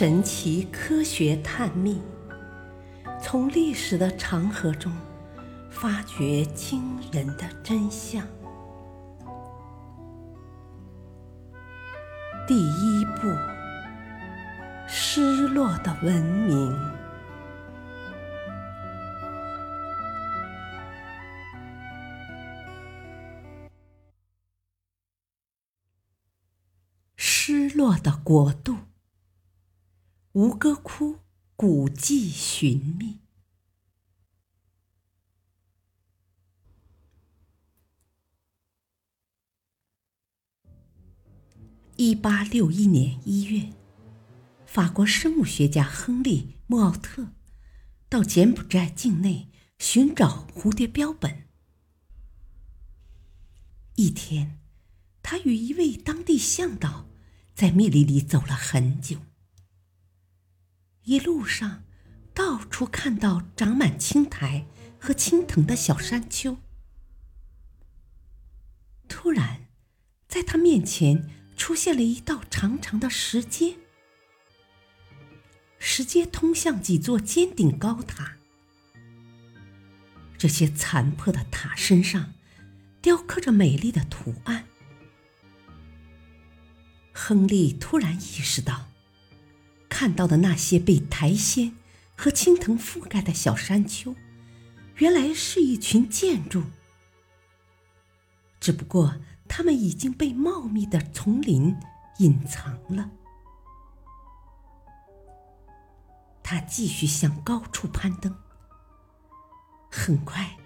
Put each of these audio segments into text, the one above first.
神奇科学探秘，从历史的长河中发掘惊人的真相。第一部：失落的文明。失落的国度。吴哥窟古迹寻觅。一八六一年一月，法国生物学家亨利·莫奥特到柬埔寨境内寻找蝴蝶标本。一天，他与一位当地向导在密林里走了很久。一路上，到处看到长满青苔和青藤的小山丘。突然，在他面前出现了一道长长的石阶，石阶通向几座尖顶高塔。这些残破的塔身上雕刻着美丽的图案。亨利突然意识到。看到的那些被苔藓和青藤覆盖的小山丘，原来是一群建筑。只不过，它们已经被茂密的丛林隐藏了。他继续向高处攀登。很快，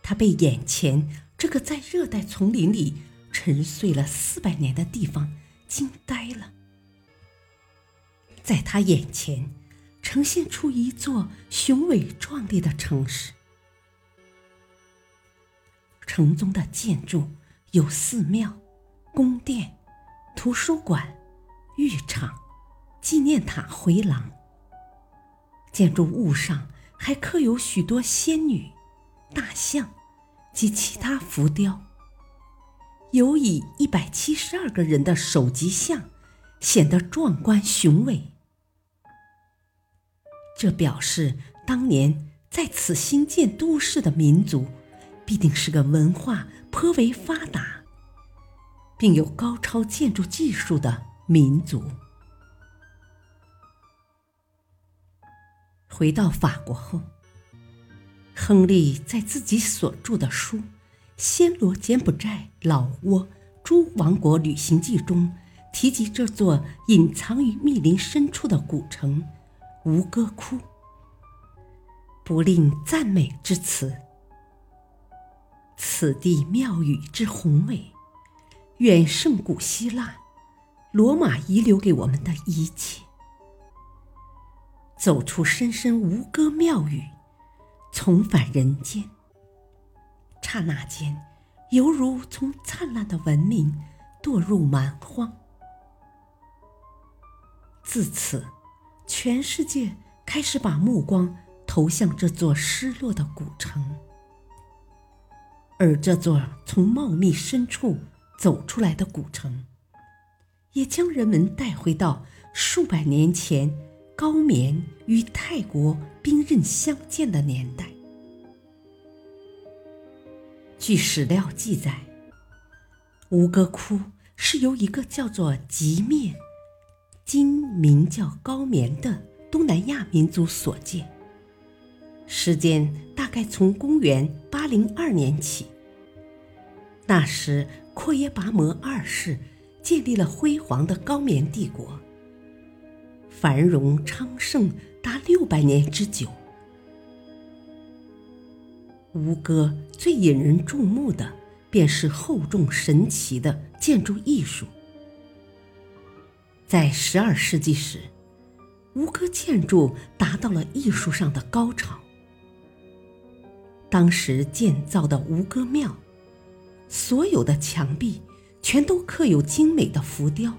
他被眼前这个在热带丛林里沉睡了四百年的地方惊呆了。在他眼前，呈现出一座雄伟壮丽的城市。城中的建筑有寺庙、宫殿、图书馆、浴场、纪念塔、回廊。建筑物上还刻有许多仙女、大象及其他浮雕。有以一百七十二个人的首级像，显得壮观雄伟。这表示，当年在此兴建都市的民族，必定是个文化颇为发达，并有高超建筑技术的民族。回到法国后，亨利在自己所著的书《暹罗柬埔寨老挝诸王国旅行记》中，提及这座隐藏于密林深处的古城。吴哥窟，不吝赞美之词。此地庙宇之宏伟，远胜古希腊、罗马遗留给我们的一切。走出深深吴哥庙宇，重返人间，刹那间，犹如从灿烂的文明堕入蛮荒。自此。全世界开始把目光投向这座失落的古城，而这座从茂密深处走出来的古城，也将人们带回到数百年前高棉与泰国兵刃相见的年代。据史料记载，吴哥窟是由一个叫做吉面。今名叫高棉的东南亚民族所建，时间大概从公元八零二年起。那时阔耶拔摩二世建立了辉煌的高棉帝国，繁荣昌盛达六百年之久。吴哥最引人注目的，便是厚重神奇的建筑艺术。在十二世纪时，吴哥建筑达到了艺术上的高潮。当时建造的吴哥庙，所有的墙壁全都刻有精美的浮雕，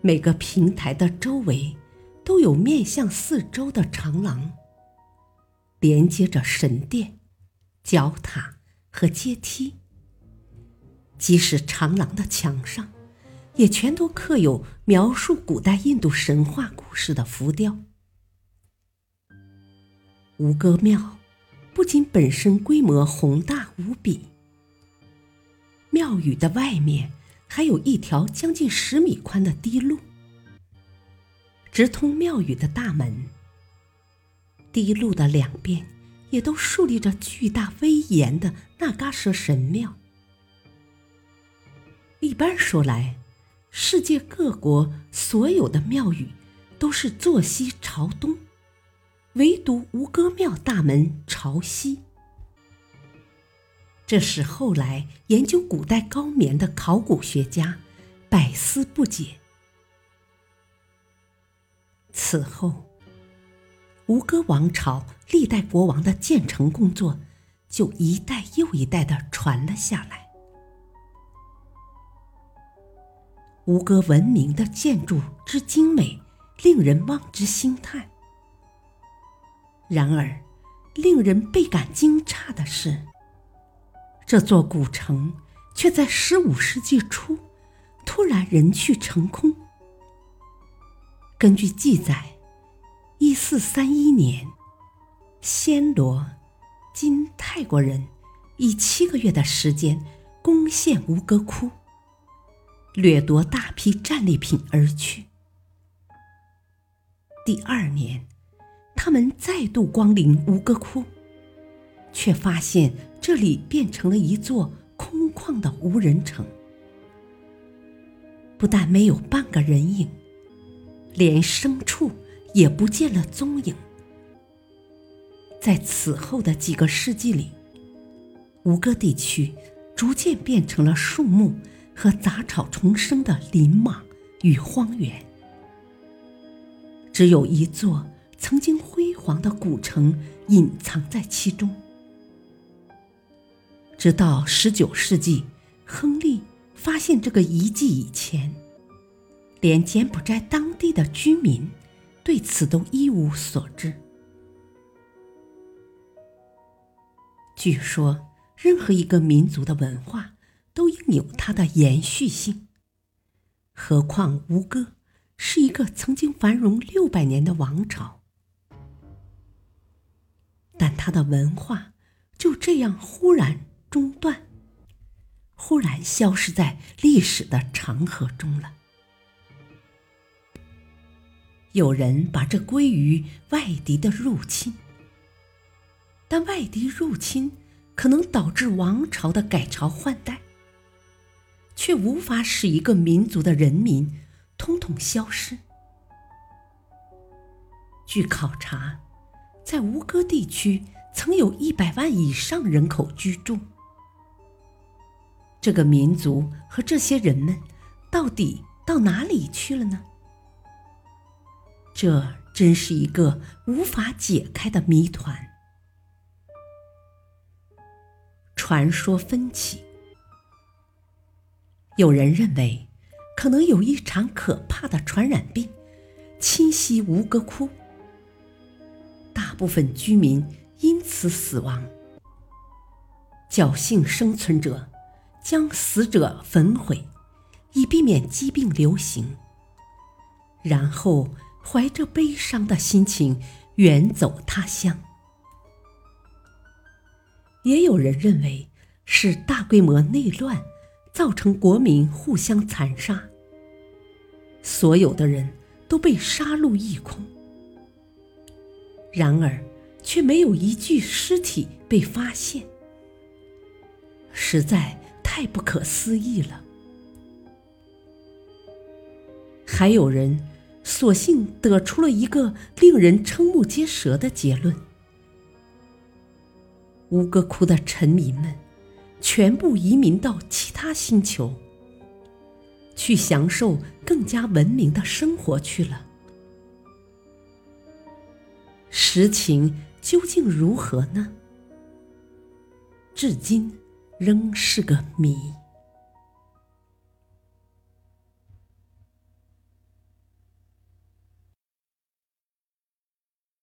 每个平台的周围都有面向四周的长廊，连接着神殿、角塔和阶梯。即使长廊的墙上，也全都刻有描述古代印度神话故事的浮雕。吴哥庙不仅本身规模宏大无比，庙宇的外面还有一条将近十米宽的堤路，直通庙宇的大门。堤路的两边也都竖立着巨大威严的那嘎舍神庙。一般说来，世界各国所有的庙宇都是坐西朝东，唯独吴哥庙大门朝西。这使后来研究古代高棉的考古学家百思不解。此后，吴哥王朝历代国王的建成工作就一代又一代的传了下来。吴哥文明的建筑之精美，令人望之兴叹。然而，令人倍感惊诧的是，这座古城却在十五世纪初突然人去城空。根据记载，一四三一年，暹罗（今泰国人）以七个月的时间攻陷吴哥窟。掠夺大批战利品而去。第二年，他们再度光临吴哥窟，却发现这里变成了一座空旷的无人城，不但没有半个人影，连牲畜也不见了踪影。在此后的几个世纪里，吴哥地区逐渐变成了树木。和杂草丛生的林莽与荒原，只有一座曾经辉煌的古城隐藏在其中。直到十九世纪，亨利发现这个遗迹以前，连柬埔寨当地的居民对此都一无所知。据说，任何一个民族的文化。都应有它的延续性。何况吴哥是一个曾经繁荣六百年的王朝，但它的文化就这样忽然中断，忽然消失在历史的长河中了。有人把这归于外敌的入侵，但外敌入侵可能导致王朝的改朝换代。却无法使一个民族的人民统统消失。据考察，在吴哥地区曾有一百万以上人口居住。这个民族和这些人们到底到哪里去了呢？这真是一个无法解开的谜团。传说分起。有人认为，可能有一场可怕的传染病侵袭吴哥窟，大部分居民因此死亡。侥幸生存者将死者焚毁，以避免疾病流行，然后怀着悲伤的心情远走他乡。也有人认为是大规模内乱。造成国民互相残杀，所有的人都被杀戮一空。然而，却没有一具尸体被发现，实在太不可思议了。还有人索性得出了一个令人瞠目结舌的结论：吴哥窟的臣民们。全部移民到其他星球，去享受更加文明的生活去了。实情究竟如何呢？至今仍是个谜。